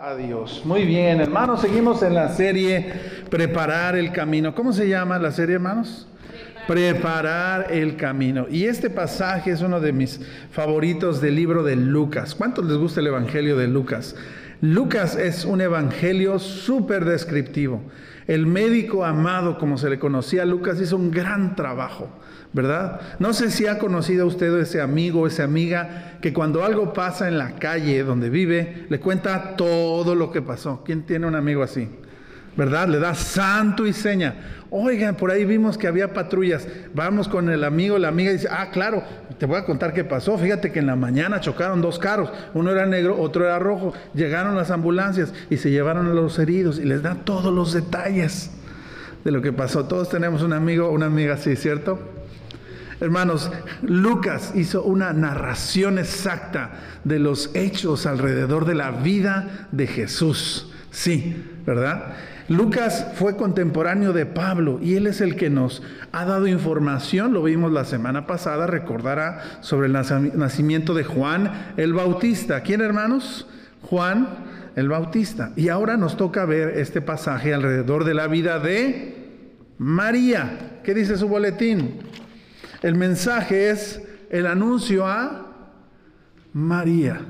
Adiós. Muy bien, hermanos, seguimos en la serie Preparar el Camino. ¿Cómo se llama la serie, hermanos? Preparar el camino. Y este pasaje es uno de mis favoritos del libro de Lucas. ¿Cuántos les gusta el Evangelio de Lucas? Lucas es un evangelio súper descriptivo. El médico amado, como se le conocía a Lucas, hizo un gran trabajo. ¿Verdad? No sé si ha conocido usted ese amigo esa amiga que cuando algo pasa en la calle donde vive, le cuenta todo lo que pasó. ¿Quién tiene un amigo así? ¿Verdad? Le da santo y seña. Oigan, por ahí vimos que había patrullas. Vamos con el amigo, la amiga dice, ah, claro, te voy a contar qué pasó. Fíjate que en la mañana chocaron dos carros. Uno era negro, otro era rojo. Llegaron las ambulancias y se llevaron a los heridos y les da todos los detalles de lo que pasó. Todos tenemos un amigo, una amiga así, ¿cierto? Hermanos, Lucas hizo una narración exacta de los hechos alrededor de la vida de Jesús. Sí, ¿verdad? Lucas fue contemporáneo de Pablo y él es el que nos ha dado información, lo vimos la semana pasada, recordará sobre el nacimiento de Juan el Bautista. ¿Quién hermanos? Juan el Bautista. Y ahora nos toca ver este pasaje alrededor de la vida de María. ¿Qué dice su boletín? El mensaje es el anuncio a María.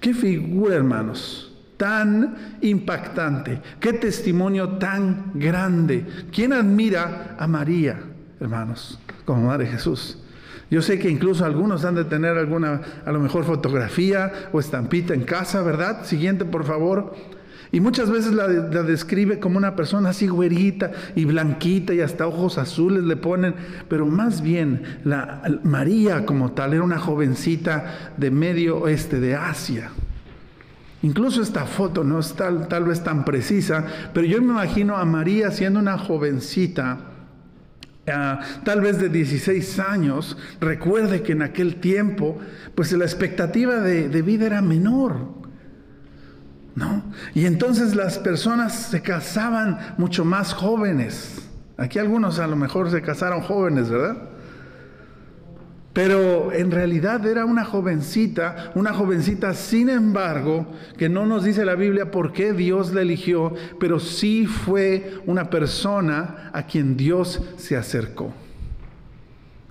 Qué figura, hermanos, tan impactante, qué testimonio tan grande. ¿Quién admira a María, hermanos, como Madre Jesús? Yo sé que incluso algunos han de tener alguna, a lo mejor fotografía o estampita en casa, ¿verdad? Siguiente, por favor. Y muchas veces la, describe como una persona así güerita y blanquita y hasta ojos azules le ponen, pero más bien la María como tal era una jovencita de medio oeste de Asia. Incluso esta foto no es tal, tal vez tan precisa, pero yo me imagino a María siendo una jovencita, ah, tal vez de 16 años. Recuerde que en aquel tiempo, pues la expectativa de vida era menor. ¿No? Y entonces las personas se casaban mucho más jóvenes. Aquí algunos a lo mejor se casaron jóvenes, ¿verdad? Pero en realidad era una jovencita, una jovencita, sin embargo, que no nos dice la Biblia por qué Dios la eligió, pero sí fue una persona a quien Dios se acercó.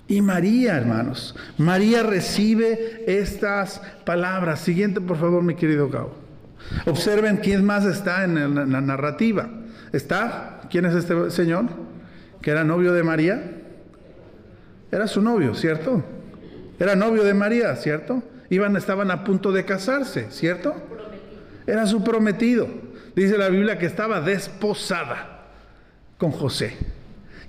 Y María, hermanos, María recibe estas palabras. Siguiente, por favor, mi querido Gabo. Observen quién más está en la narrativa. ¿Está? ¿Quién es este señor? Que era novio de María. Era su novio, ¿cierto? Era novio de María, ¿cierto? Iban, estaban a punto de casarse, ¿cierto? Era su prometido. Dice la Biblia que estaba desposada con José.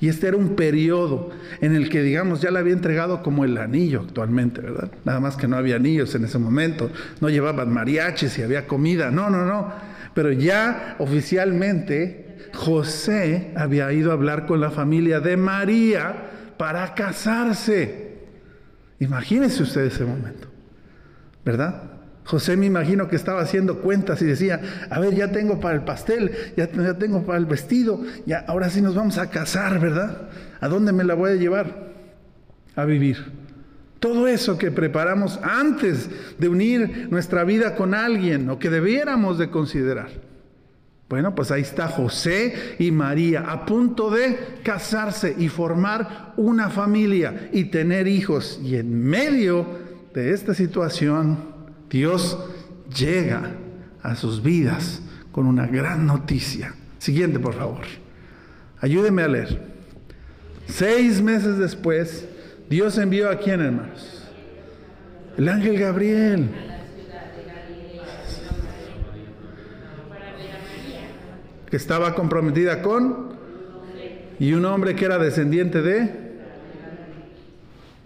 Y este era un periodo en el que, digamos, ya le había entregado como el anillo actualmente, ¿verdad? Nada más que no había anillos en ese momento, no llevaban mariachis y había comida, no, no, no. Pero ya oficialmente José había ido a hablar con la familia de María para casarse. Imagínense ustedes ese momento, ¿verdad? José me imagino que estaba haciendo cuentas y decía, a ver, ya tengo para el pastel, ya, tengo para el vestido, ya ahora sí nos vamos a casar, ¿verdad? ¿A dónde me la voy a llevar? A vivir. Todo eso que preparamos antes de unir nuestra vida con alguien o que debiéramos de considerar. Bueno, pues ahí está José y María a punto de casarse y formar una familia y tener hijos. Y en medio de esta situación, Dios llega a sus vidas con una gran noticia. Siguiente, por favor. Ayúdeme a leer. Seis meses después, Dios envió a quién, hermanos? El ángel Gabriel. Que estaba comprometida con. Y un hombre que era descendiente de.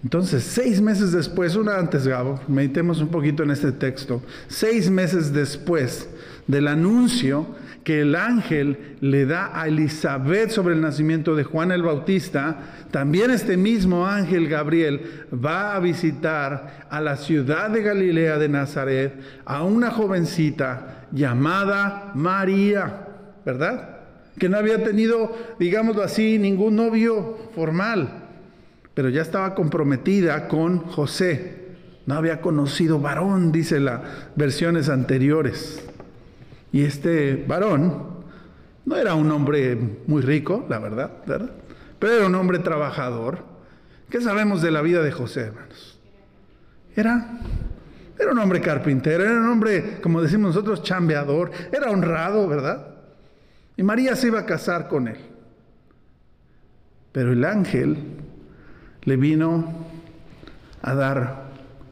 Entonces, seis meses después, una antes, Gabo, meditemos un poquito en este texto, seis meses después del anuncio que el ángel le da a Elizabeth sobre el nacimiento de Juan el Bautista, también este mismo ángel Gabriel va a visitar a la ciudad de Galilea de Nazaret a una jovencita llamada María, ¿verdad? Que no había tenido, digámoslo así, ningún novio formal pero ya estaba comprometida con José. No había conocido varón, dice las versiones anteriores. Y este varón no era un hombre muy rico, la verdad, ¿verdad? Pero era un hombre trabajador. ¿Qué sabemos de la vida de José, hermanos? Era, era un hombre carpintero, era un hombre, como decimos nosotros, chambeador, era honrado, ¿verdad? Y María se iba a casar con él. Pero el ángel le vino a dar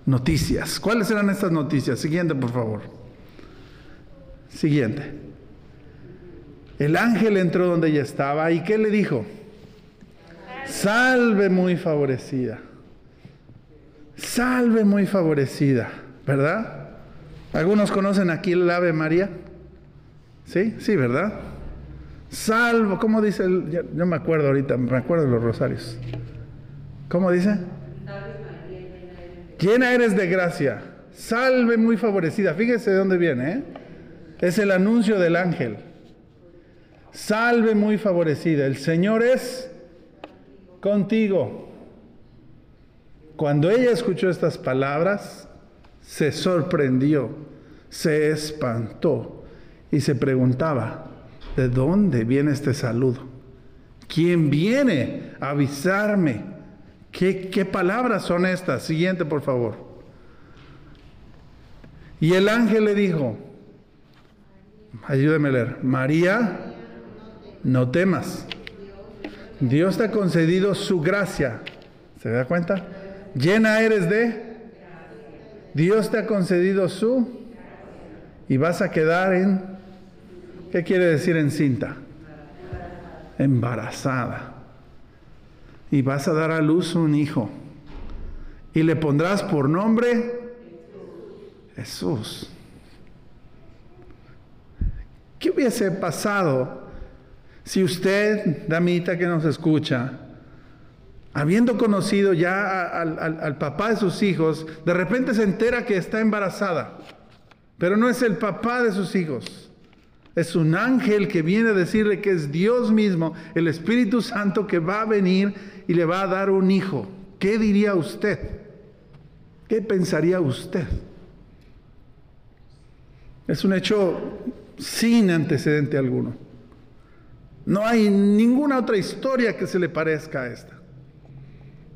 noticias. ¿Cuáles eran estas noticias? Siguiente, por favor. Siguiente. El ángel entró donde ella estaba y ¿qué le dijo? Salve muy favorecida. Salve muy favorecida, ¿verdad? ¿Algunos conocen aquí el Ave María? ¿Sí? Sí, ¿verdad? Salvo, ¿cómo dice? El, yo, me acuerdo ahorita, me acuerdo de los rosarios. ¿Cómo dice? Llena eres de gracia. Salve muy favorecida. Fíjese de dónde viene, ¿eh? Es el anuncio del ángel. Salve muy favorecida. El Señor es contigo. Cuando ella escuchó estas palabras, se sorprendió, se espantó y se preguntaba, ¿de dónde viene este saludo? ¿Quién viene a avisarme? ¿Qué, palabras son estas? Siguiente, por favor. Y el ángel le dijo, ayúdeme a leer, María, no temas. Dios te ha concedido su gracia. ¿Se da cuenta? Llena eres de... Dios te ha concedido su... Y vas a quedar en... ¿Qué quiere decir encinta? Embarazada. Y vas a dar a luz un hijo. Y le pondrás por nombre Jesús. ¿Qué hubiese pasado si usted, damita que nos escucha, habiendo conocido ya al, papá de sus hijos, de repente se entera que está embarazada, pero no es el papá de sus hijos. Es un ángel que viene a decirle que es Dios mismo, el Espíritu Santo que va a venir y le va a dar un hijo. ¿Qué diría usted? ¿Qué pensaría usted? Es un hecho sin antecedente alguno. No hay ninguna otra historia que se le parezca a esta.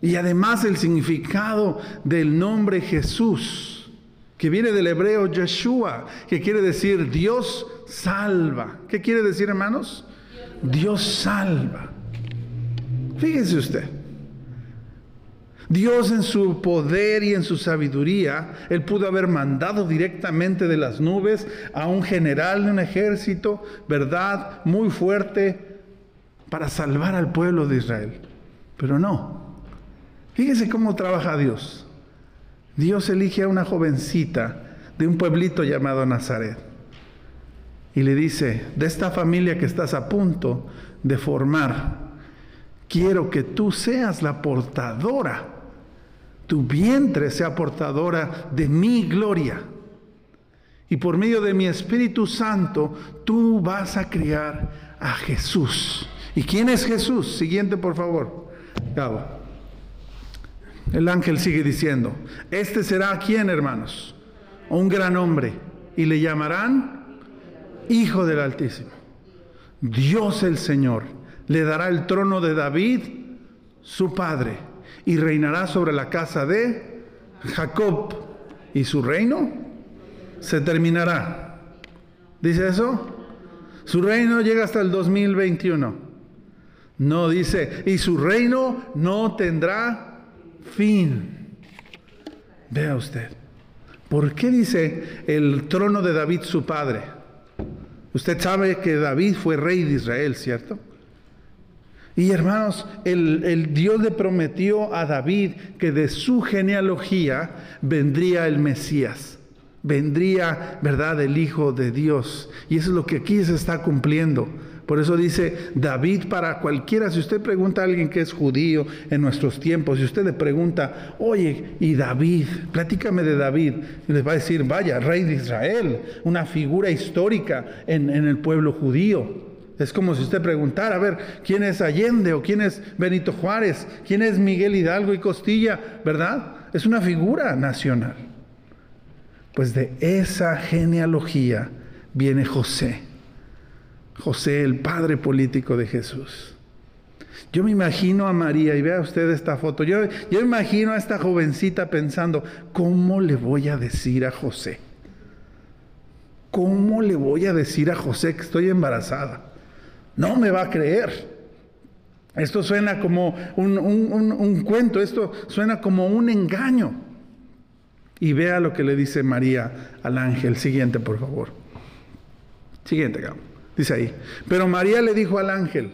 Y además el significado del nombre Jesús, que viene del hebreo Yeshua, que quiere decir Dios salva. ¿Qué quiere decir, hermanos? Dios salva. Fíjese usted. Dios en su poder y en su sabiduría, Él pudo haber mandado directamente de las nubes a un general de un ejército, ¿verdad? Muy fuerte para salvar al pueblo de Israel. Pero no. Fíjese cómo trabaja Dios. Dios elige a una jovencita de un pueblito llamado Nazaret. Y le dice, de esta familia que estás a punto de formar, quiero que tú seas la portadora tu vientre sea portadora de mi gloria. Y por medio de mi Espíritu Santo, tú vas a criar a Jesús. ¿Y quién es Jesús? Siguiente, por favor. El ángel sigue diciendo, este será quién, hermanos? Un gran hombre. Y le llamarán Hijo del Altísimo. Dios el Señor le dará el trono de David, su padre y reinará sobre la casa de Jacob y su reino se terminará. ¿Dice eso? Su reino llega hasta el 2021. No dice, y su reino no tendrá fin. Vea usted. ¿Por qué dice el trono de David su padre? Usted sabe que David fue rey de Israel, ¿cierto? Y hermanos, el, Dios le prometió a David que de su genealogía vendría el Mesías, vendría, ¿verdad?, el Hijo de Dios. Y eso es lo que aquí se está cumpliendo. Por eso dice David para cualquiera, si usted pregunta a alguien que es judío en nuestros tiempos, si usted le pregunta, oye, y David, platícame de David, y les va a decir, vaya, rey de Israel, una figura histórica en, en el pueblo judío. Es como si usted preguntara, a ver, ¿quién es Allende o quién es Benito Juárez? ¿Quién es Miguel Hidalgo y Costilla? ¿Verdad? Es una figura nacional. Pues de esa genealogía viene José. José, el padre político de Jesús. Yo me imagino a María, y vea usted esta foto, yo, yo imagino a esta jovencita pensando, ¿cómo le voy a decir a José? ¿Cómo le voy a decir a José que estoy embarazada? No me va a creer. Esto suena como un, un, cuento, esto suena como un engaño. Y vea lo que le dice María al ángel. Siguiente, por favor. Siguiente, dice ahí. Pero María le dijo al ángel,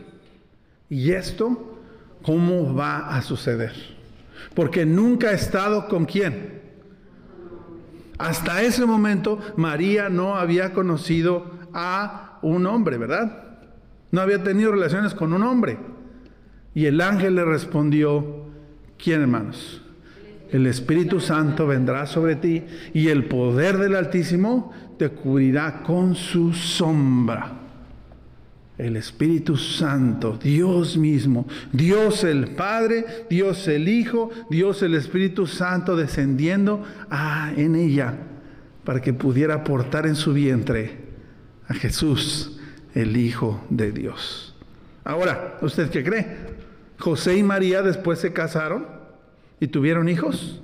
¿y esto cómo va a suceder? Porque nunca ha estado con quién. Hasta ese momento María no había conocido a un hombre, ¿verdad? No había tenido relaciones con un hombre. Y el ángel le respondió, ¿quién hermanos? El Espíritu Santo vendrá sobre ti y el poder del Altísimo te cubrirá con su sombra. El Espíritu Santo, Dios mismo, Dios el Padre, Dios el Hijo, Dios el Espíritu Santo descendiendo a, en ella para que pudiera portar en su vientre a Jesús, el Hijo de Dios. Ahora, ¿usted qué cree? José y María después se casaron y tuvieron hijos.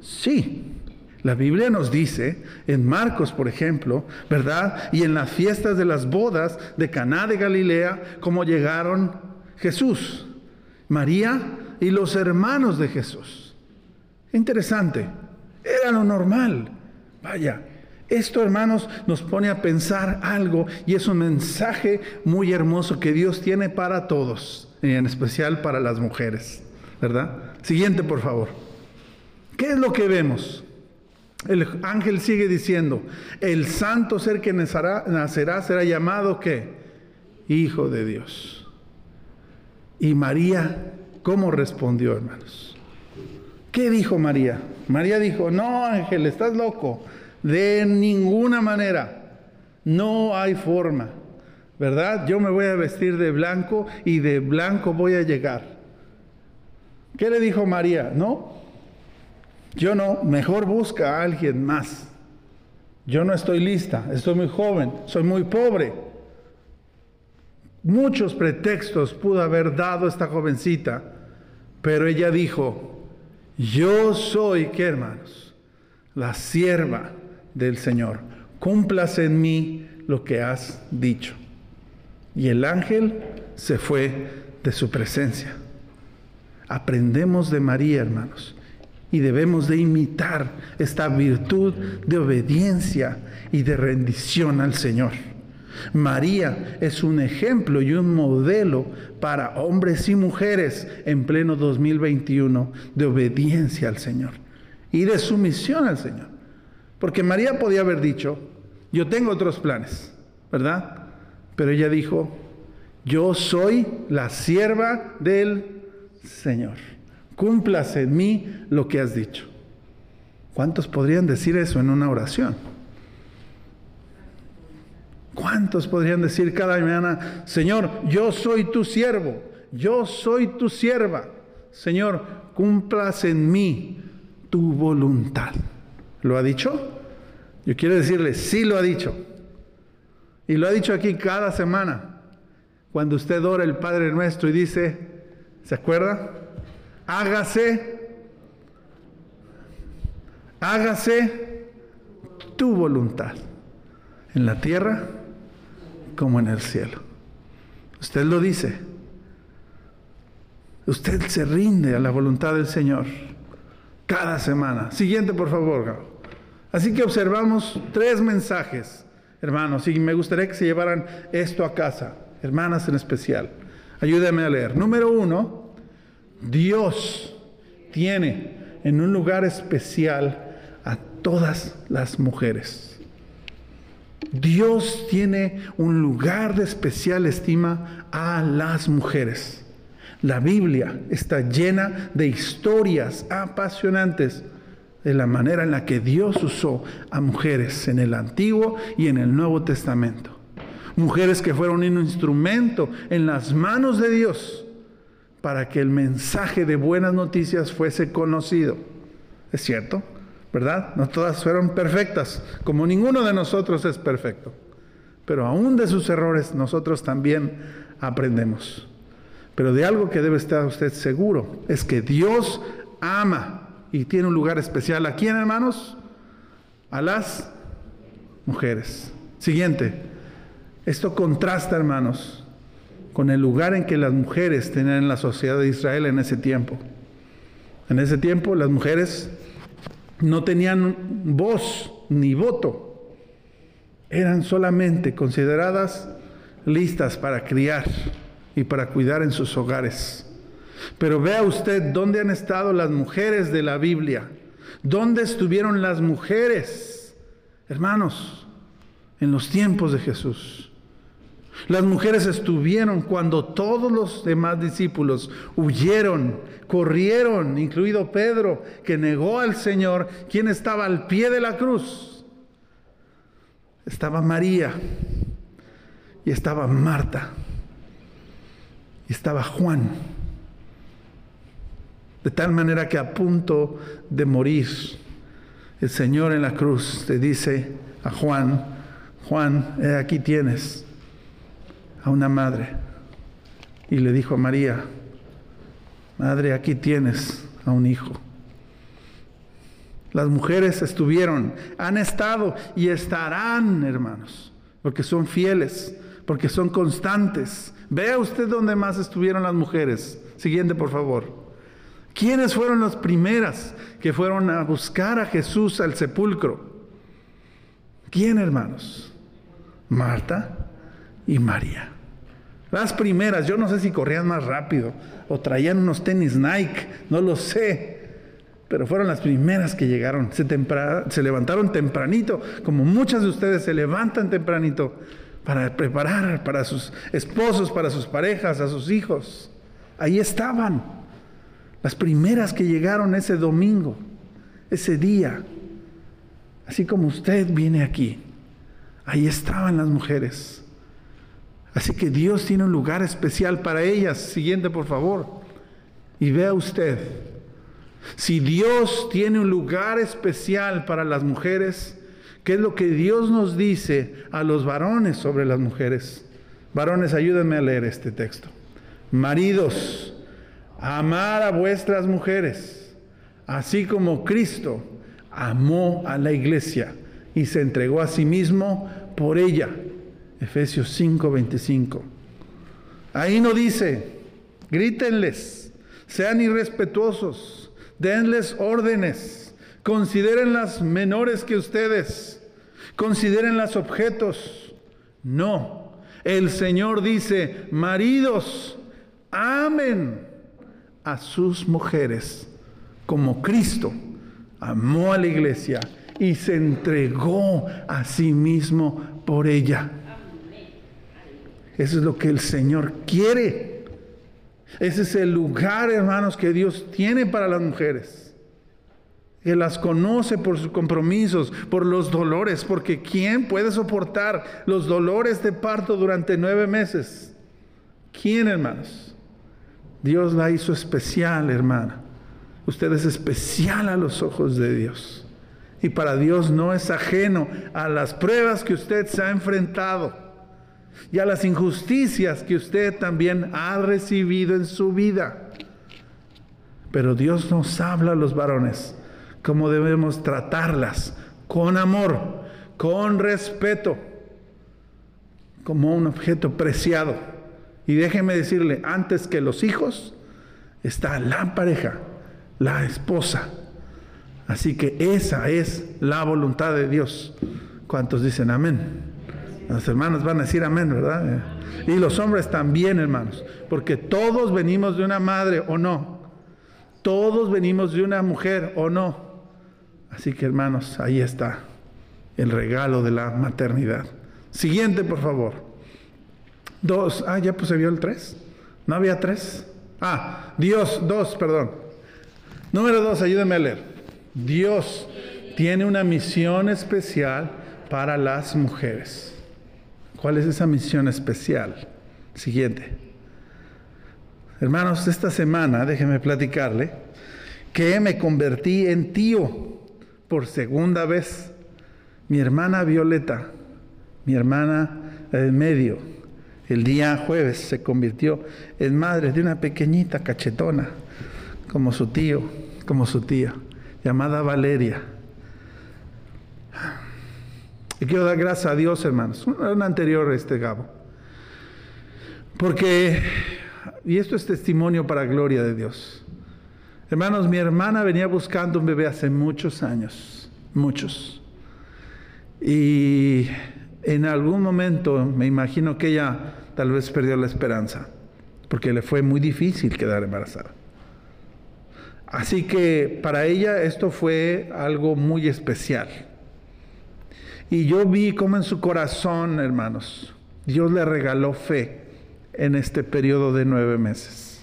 Sí. La Biblia nos dice, en Marcos, por ejemplo, ¿verdad? Y en las fiestas de las bodas de Caná de Galilea, cómo llegaron Jesús, María y los hermanos de Jesús. Interesante. Era lo normal. Vaya, esto, hermanos, nos pone a pensar algo y es un mensaje muy hermoso que Dios tiene para todos en especial para las mujeres, ¿verdad? Siguiente, por favor. ¿Qué es lo que vemos? El ángel sigue diciendo, el santo ser que nacerá, será llamado ¿qué? Hijo de Dios. Y María, ¿cómo respondió, hermanos? ¿Qué dijo María? María dijo, no, ángel, estás loco. De ninguna manera. No hay forma. ¿verdad? Yo me voy a vestir de blanco y de blanco voy a llegar. ¿Qué le dijo María? No, yo no, mejor busca a alguien más. Yo no estoy lista, estoy muy joven, soy muy pobre. Muchos pretextos pudo haber dado esta jovencita, pero ella dijo, yo soy, ¿qué hermanos? La sierva del Señor. Cumplas en mí lo que has dicho. Y el ángel se fue de su presencia. Aprendemos de María, hermanos, y debemos de imitar esta virtud de obediencia y de rendición al Señor. María es un ejemplo y un modelo para hombres y mujeres en pleno 2021 de obediencia al Señor y de sumisión al Señor. Porque María podía haber dicho, yo tengo otros planes, ¿verdad? Pero ella dijo, yo soy la sierva del Señor. Cúmplase en mí lo que has dicho. ¿Cuántos podrían decir eso en una oración? ¿Cuántos podrían decir cada mañana, Señor, yo soy tu siervo, yo soy tu sierva? Señor, cumplas en mí tu voluntad. ¿Lo ha dicho? Yo quiero decirle, sí lo ha dicho. Y lo ha dicho aquí cada semana. Cuando usted ora el Padre Nuestro y dice, ¿se acuerda? Hágase, hágase tu voluntad en la tierra como en el cielo. Usted lo dice. Usted se rinde a la voluntad del Señor cada semana. Siguiente, por favor. Así que observamos tres mensajes hermanos, y me gustaría que se llevaran esto a casa, hermanas en especial. Ayúdenme a leer. Número uno, Dios tiene en un lugar especial a todas las mujeres. Dios tiene un lugar de especial estima a las mujeres. La Biblia está llena de historias apasionantes de la manera en la que Dios usó a mujeres en el Antiguo y en el Nuevo Testamento. Mujeres que fueron un instrumento en las manos de Dios para que el mensaje de buenas noticias fuese conocido. ¿Es cierto? ¿Verdad? No todas fueron perfectas, como ninguno de nosotros es perfecto. pero aún de sus errores nosotros también aprendemos. Pero de algo que debe estar usted seguro es que Dios ama y tiene un lugar especial. ¿A quién, hermanos? A las mujeres. Siguiente. Esto contrasta, hermanos, con el lugar en que las mujeres tenían en la sociedad de Israel en ese tiempo. En ese tiempo las mujeres no tenían voz ni voto. Eran solamente consideradas listas para criar y para cuidar en sus hogares. Pero vea usted dónde han estado las mujeres de la Biblia. ¿Dónde estuvieron las mujeres? Hermanos, en los tiempos de Jesús. Las mujeres estuvieron cuando todos los demás discípulos huyeron, corrieron, incluido Pedro, que negó al Señor, quien estaba al pie de la cruz. Estaba María y estaba Marta y estaba Juan. De tal manera que a punto de morir, el Señor en la cruz le dice a Juan, Juan, aquí tienes a una madre. Y le dijo a María, Madre, aquí tienes a un hijo. Las mujeres estuvieron, han estado y estarán, hermanos, porque son fieles, porque son constantes. Vea usted dónde más estuvieron las mujeres. Siguiente, por favor. ¿Quiénes fueron las primeras que fueron a buscar a Jesús al sepulcro? ¿Quién, hermanos? Marta y María. Las primeras, yo no sé si corrían más rápido o traían unos tenis Nike, no lo sé, pero fueron las primeras que llegaron. Se, se levantaron tempranito, como muchas de ustedes se levantan tempranito para preparar para sus esposos, para sus parejas, a sus hijos. Ahí estaban, las primeras que llegaron ese domingo, ese día, así como usted viene aquí. Ahí estaban las mujeres Así que Dios tiene un lugar especial para ellas. Siguiente, por favor. Y vea usted, si Dios tiene un lugar especial para las mujeres, ¿qué es lo que Dios nos dice a los varones sobre las mujeres? Varones, ayúdenme a leer este texto. Maridos, amar a vuestras mujeres, así como Cristo amó a la iglesia y se entregó a sí mismo por ella Efesios 5:25. Ahí no dice, grítenles, sean irrespetuosos, denles órdenes, consideren las menores que ustedes, consideren las objetos. No, el Señor dice, maridos, amen a sus mujeres como Cristo amó a la iglesia y se entregó a sí mismo por ella. Eso es lo que el Señor quiere. Ese es el lugar, hermanos, que Dios tiene para las mujeres. Que las conoce por sus compromisos, por los dolores, porque ¿quién puede soportar los dolores de parto durante nueve meses? ¿Quién, hermanos? Dios la hizo especial, hermana. Usted es especial a los ojos de Dios. Y para Dios no es ajeno a las pruebas que usted se ha enfrentado y a las injusticias que usted también ha recibido en su vida. Pero Dios nos habla a los varones cómo debemos tratarlas con amor, con respeto, como un objeto preciado. Y déjeme decirle, antes que los hijos, está la pareja, la esposa. Así que esa es la voluntad de Dios. ¿Cuántos dicen amén? Los hermanos van a decir amén, ¿verdad? Y los hombres también, hermanos, porque todos venimos de una madre o no. Todos venimos de una mujer o no. Así que, hermanos, ahí está el regalo de la maternidad. Siguiente, por favor. Dos. Ah, ya pues se vio el tres. ¿No había tres? Ah, Dios, dos, perdón. Número dos, ayúdame a leer. Dios tiene una misión especial para las mujeres. ¿Cuál es esa misión especial? Siguiente. Hermanos, esta semana, déjenme platicarle, que me convertí en tío por segunda vez. Mi hermana Violeta mi hermana en medio, el día jueves se convirtió en madre de una pequeñita cachetona, como su tío, como su tía, llamada Valeria. Y quiero dar gracias a Dios, hermanos. Un anterior este Gabo. Porque, y esto es testimonio para gloria de Dios. Hermanos, mi hermana venía buscando un bebé hace muchos años, muchos. Y en algún momento me imagino que ella tal vez perdió la esperanza, porque le fue muy difícil quedar embarazada. Así que para ella esto fue algo muy especial. Y yo vi cómo en su corazón, hermanos, Dios le regaló fe en este periodo de nueve meses.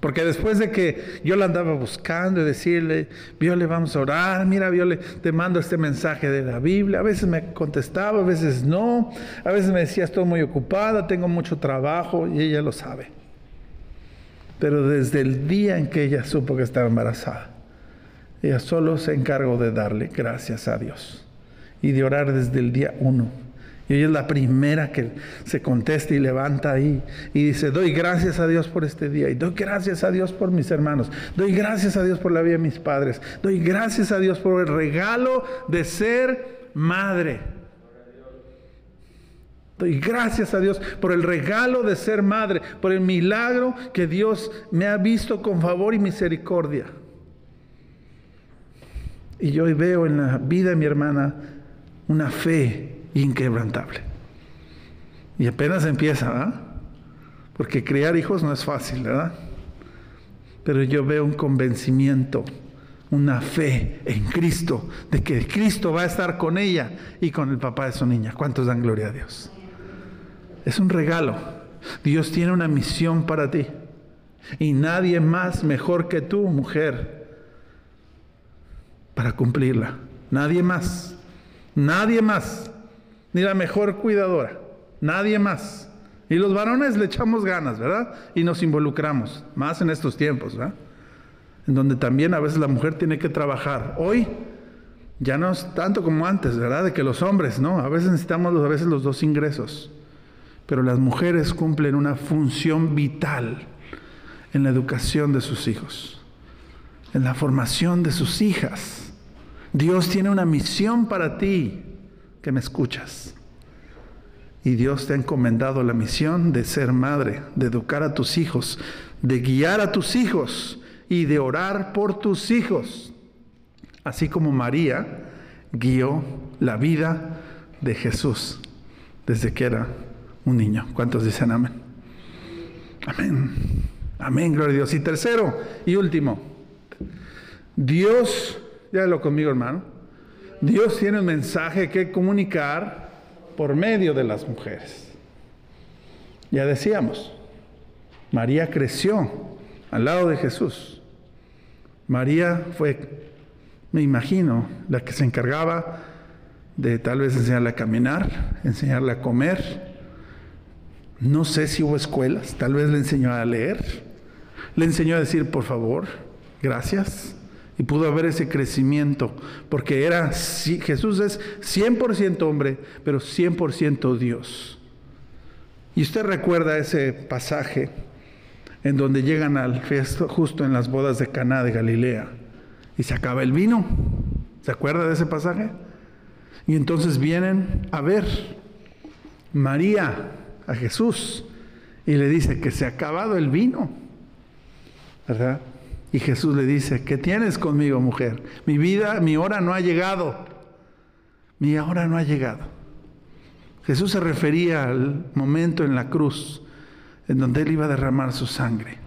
Porque después de que yo la andaba buscando y decirle, Viole, vamos a orar, mira, Viole, te mando este mensaje de la Biblia. A veces me contestaba, a veces no. A veces me decía, estoy muy ocupada, tengo mucho trabajo y ella lo sabe. Pero desde el día en que ella supo que estaba embarazada, ella solo se encargó de darle gracias a Dios y de orar desde el día uno y ella es la primera que se contesta y levanta ahí y dice, doy gracias a Dios por este día y doy gracias a Dios por mis hermanos, doy gracias a Dios por la vida de mis padres, doy gracias a Dios por el regalo de ser madre. Doy gracias a Dios por el regalo de ser madre, por el milagro que Dios me ha visto con favor y misericordia. Y yo hoy veo en la vida de mi hermana una fe inquebrantable. Y apenas empieza, ¿verdad? Porque criar hijos no es fácil, ¿verdad? Pero yo veo un convencimiento, una fe en Cristo, de que Cristo va a estar con ella y con el papá de su niña. ¿Cuántos dan gloria a Dios? Es un regalo. Dios tiene una misión para ti. Y nadie más mejor que tú, mujer, para cumplirla. Nadie más. Nadie más ni la mejor cuidadora, nadie más. Y los varones le echamos ganas, ¿verdad? Y nos involucramos, más en estos tiempos, ¿verdad? En donde también a veces la mujer tiene que trabajar. Hoy ya no es tanto como antes, ¿verdad? De que los hombres, ¿no? A veces necesitamos a veces los dos ingresos. Pero las mujeres cumplen una función vital en la educación de sus hijos, en la formación de sus hijas. Dios tiene una misión para ti que me escuchas. Y Dios te ha encomendado la misión de ser madre, de educar a tus hijos, de guiar a tus hijos y de orar por tus hijos. Así como María guió la vida de Jesús desde que era un niño. ¿Cuántos dicen amén? Amén. Amén, gloria a Dios. Y tercero y último, Dios, ya lo conmigo hermano, Dios tiene un mensaje que comunicar por medio de las mujeres. Ya decíamos, María creció al lado de Jesús. María fue, me imagino, la que se encargaba de tal vez enseñarle a caminar, enseñarle a comer. No sé si hubo escuelas, tal vez le enseñó a leer, le enseñó a decir por favor, gracias, y pudo haber ese crecimiento, porque era, Jesús es 100% hombre, pero 100% Dios. Y usted recuerda ese pasaje en donde llegan al festo justo en las bodas de Caná de Galilea y se acaba el vino. ¿Se acuerda de ese pasaje? Y entonces vienen a ver María a Jesús y le dice que se ha acabado el vino. ¿Verdad? Y Jesús le dice, ¿qué tienes conmigo, mujer? Mi vida, mi hora no ha llegado. Mi hora no ha llegado. Jesús se refería al momento en la cruz en donde él iba a derramar su sangre.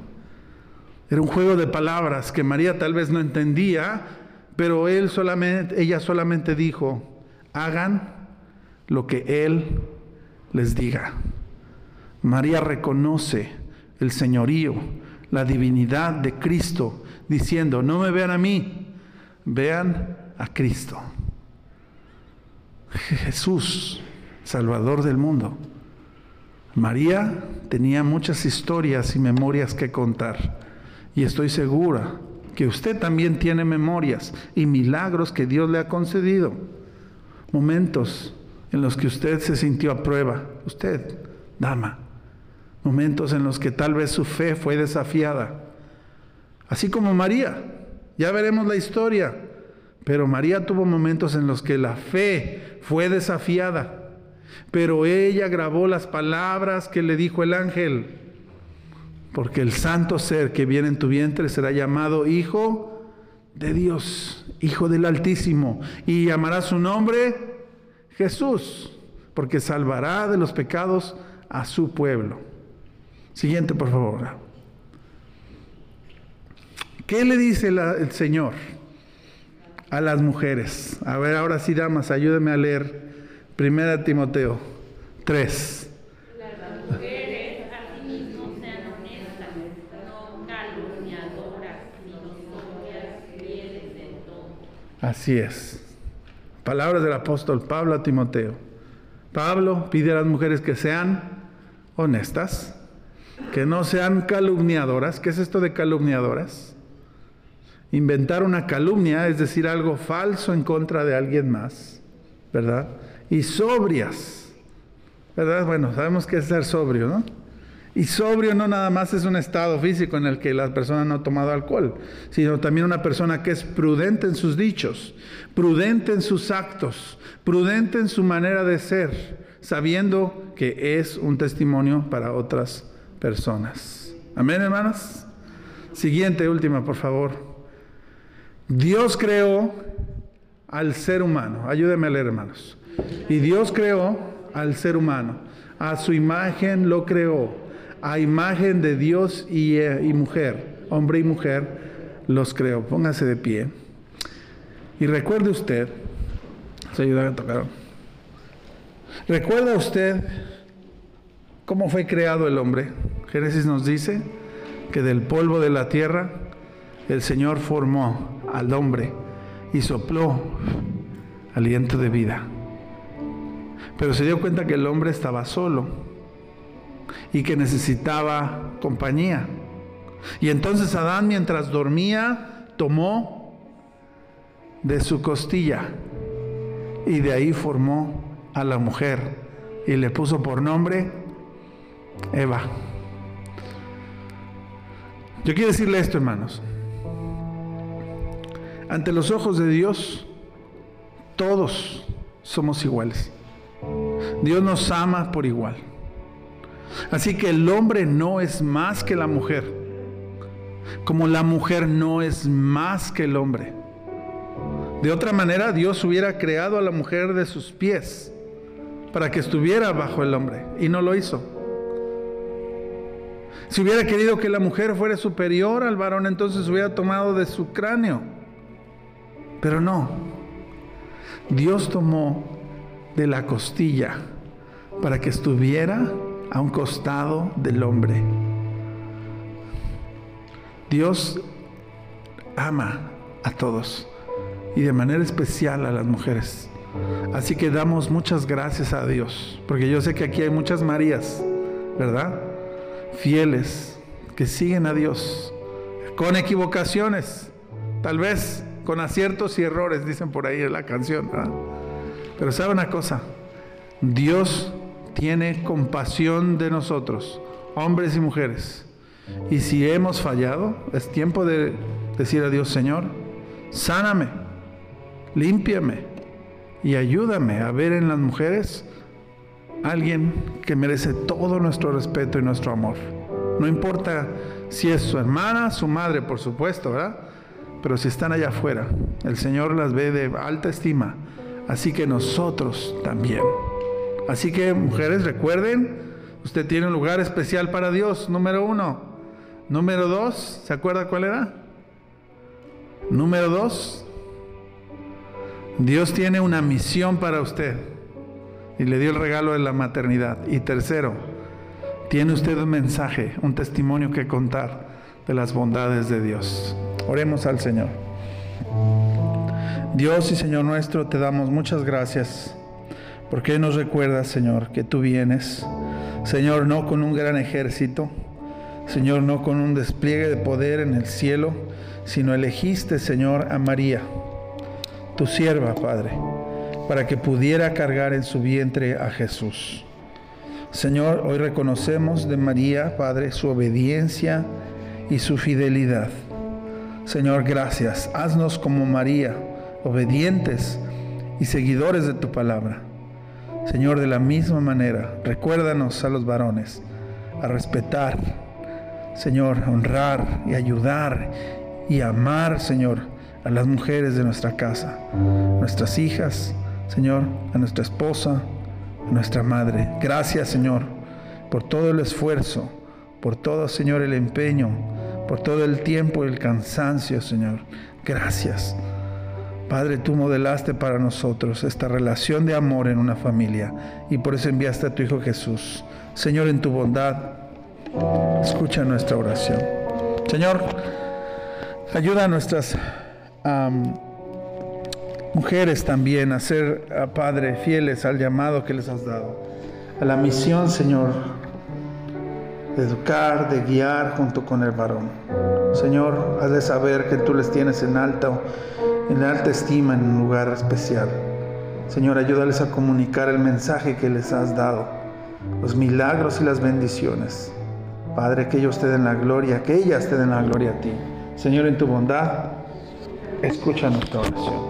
Era un juego de palabras que María tal vez no entendía, pero él solamente, ella solamente dijo, hagan lo que él les diga. María reconoce el señorío la divinidad de Cristo, diciendo, no me vean a mí, vean a Cristo. Jesús, Salvador del mundo. María tenía muchas historias y memorias que contar. Y estoy segura que usted también tiene memorias y milagros que Dios le ha concedido. Momentos en los que usted se sintió a prueba, usted, dama, momentos en los que tal vez su fe fue desafiada, así como María, ya veremos la historia, pero María tuvo momentos en los que la fe fue desafiada, pero ella grabó las palabras que le dijo el ángel, porque el santo ser que viene en tu vientre será llamado Hijo de Dios, Hijo del Altísimo, y llamará su nombre Jesús, porque salvará de los pecados a su pueblo. Siguiente, por favor. ¿Qué le dice el Señor a las mujeres? A ver, ahora sí, damas, ayúdenme a leer Primera Timoteo 3. Las mujeres asimismo sean honestas, no calumniadoras, ni fieles en todo. Así es. Palabras del apóstol Pablo a Timoteo. Pablo pide a las mujeres que sean honestas, que no sean calumniadoras. ¿Qué es esto de calumniadoras? Inventar una calumnia es decir algo falso en contra de alguien más, ¿verdad? Y sobrias, ¿verdad? Bueno, sabemos que es ser sobrio, ¿no? Y sobrio no nada más es un estado físico en el que la persona no ha tomado alcohol, sino también una persona que es prudente en sus dichos, prudente en sus actos, prudente en su manera de ser, sabiendo que es un testimonio para otras personas. Amén, hermanas. Siguiente, última, por favor. Dios creó al ser humano. Ayúdenme a leer, hermanos. Y Dios creó al ser humano. A su imagen lo creó a imagen de Dios eh, y, mujer, hombre y mujer, los creó. Póngase de pie. Y recuerde usted, se ayuda a tocar. ¿Recuerda usted cómo fue creado el hombre? Génesis nos dice que del polvo de la tierra el Señor formó al hombre y sopló aliento de vida. Pero se dio cuenta que el hombre estaba solo y que necesitaba compañía. Y entonces Adán mientras dormía tomó de su costilla y de ahí formó a la mujer y le puso por nombre Eva. Yo quiero decirle esto, hermanos. Ante los ojos de Dios, todos somos iguales. Dios nos ama por igual. Así que el hombre no es más que la mujer, como la mujer no es más que el hombre. De otra manera, Dios hubiera creado a la mujer de sus pies para que estuviera bajo el hombre y no lo hizo. Si hubiera querido que la mujer fuera superior al varón, entonces hubiera tomado de su cráneo. Pero no. Dios tomó de la costilla para que estuviera a un costado del hombre. Dios ama a todos y de manera especial a las mujeres. Así que damos muchas gracias a Dios, porque yo sé que aquí hay muchas Marías, ¿verdad? Fieles, que siguen a Dios, con equivocaciones, tal vez con aciertos y errores, dicen por ahí en la canción. Pero sabe una cosa, Dios tiene compasión de nosotros, hombres y mujeres. Y si hemos fallado, es tiempo de decir a Dios, Señor, sáname, límpiame y ayúdame a ver en las mujeres alguien que merece todo nuestro respeto y nuestro amor. No importa si es su hermana, su madre, por supuesto, ¿verdad? Pero si están allá afuera, el Señor las ve de alta estima, así que nosotros también. Así que mujeres, recuerden, usted tiene un lugar especial para Dios, número uno. Número dos, ¿se acuerda cuál era? Número dos, Dios tiene una misión para usted y le dio el regalo de la maternidad. Y tercero, tiene usted un mensaje, un testimonio que contar de las bondades de Dios. Oremos al Señor. Dios y Señor nuestro, te damos muchas gracias porque nos recuerdas, Señor, que tú vienes, Señor, no con un gran ejército, Señor, no con un despliegue de poder en el cielo, sino elegiste, Señor, a María, tu sierva, Padre, para que pudiera cargar en su vientre a Jesús. Señor, hoy reconocemos de María, Padre, su obediencia y su fidelidad. Señor, gracias. Haznos como María, obedientes y seguidores de tu palabra. Señor, de la misma manera, recuérdanos a los varones a respetar, Señor, honrar y ayudar y amar, Señor, a las mujeres de nuestra casa, nuestras hijas, Señor, a nuestra esposa, a nuestra madre. Gracias, Señor, por todo el esfuerzo, por todo, Señor, el empeño, por todo el tiempo y el cansancio, Señor. Gracias. Padre, tú modelaste para nosotros esta relación de amor en una familia y por eso enviaste a tu Hijo Jesús. Señor, en tu bondad, escucha nuestra oración. Señor, ayuda a nuestras mujeres también a ser, Padre, fieles al llamado que les has dado, a la misión, Señor, de educar, de guiar junto con el varón. Señor, haz de saber que tú les tienes en alto, en alta estima, en un lugar especial. Señor, ayúdales a comunicar el mensaje que les has dado, los milagros y las bendiciones. Padre, que ellos te den la gloria, que ellas te den la gloria a ti. Señor, en tu bondad, escucha nuestra oración.